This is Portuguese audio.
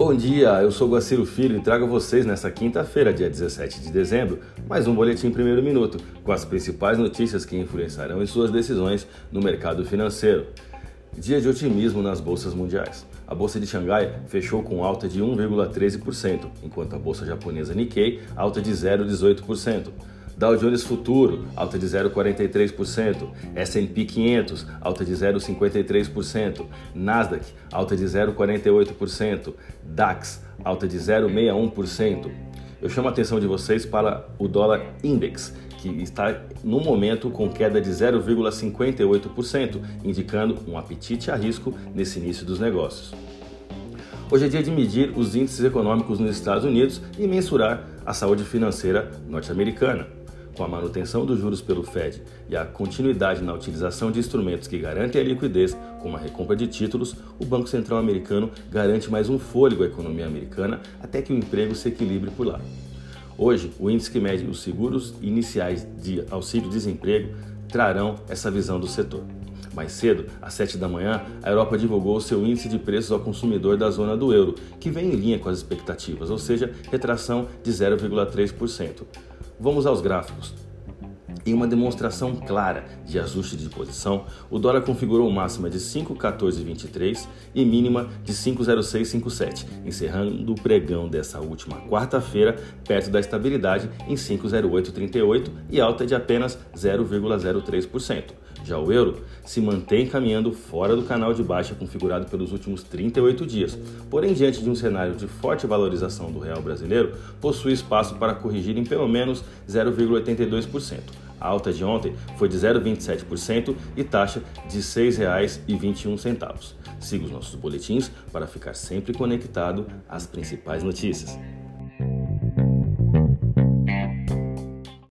Bom dia, eu sou Guaciro Filho e trago vocês nesta quinta-feira, dia 17 de dezembro, mais um Boletim Primeiro Minuto, com as principais notícias que influenciarão em suas decisões no mercado financeiro. Dia de otimismo nas bolsas mundiais. A bolsa de Xangai fechou com alta de 1,13%, enquanto a bolsa japonesa Nikkei alta de 0,18%. Dow Jones Futuro, alta de 0,43%, S&P 500, alta de 0,53%, Nasdaq, alta de 0,48%, DAX, alta de 0,61%. Eu chamo a atenção de vocês para o dólar index, que está no momento com queda de 0,58%, indicando um apetite a risco nesse início dos negócios. Hoje é dia de medir os índices econômicos nos Estados Unidos e mensurar a saúde financeira norte-americana com a manutenção dos juros pelo Fed e a continuidade na utilização de instrumentos que garantem a liquidez, como a recompra de títulos, o Banco Central americano garante mais um fôlego à economia americana até que o emprego se equilibre por lá. Hoje, o índice que mede os seguros iniciais de auxílio-desemprego trarão essa visão do setor. Mais cedo, às 7 da manhã, a Europa divulgou seu índice de preços ao consumidor da zona do euro, que vem em linha com as expectativas, ou seja, retração de 0,3%. Vamos aos gráficos. Em uma demonstração clara de ajuste de posição, o dólar configurou máxima de 5,1423 e mínima de 5,0657, encerrando o pregão dessa última quarta-feira perto da estabilidade em 5,0838 e alta de apenas 0,03%. Já o euro se mantém caminhando fora do canal de baixa configurado pelos últimos 38 dias, porém, diante de um cenário de forte valorização do real brasileiro, possui espaço para corrigir em pelo menos 0,82%. A alta de ontem foi de 0,27% e taxa de R$ 6,21. Siga os nossos boletins para ficar sempre conectado às principais notícias.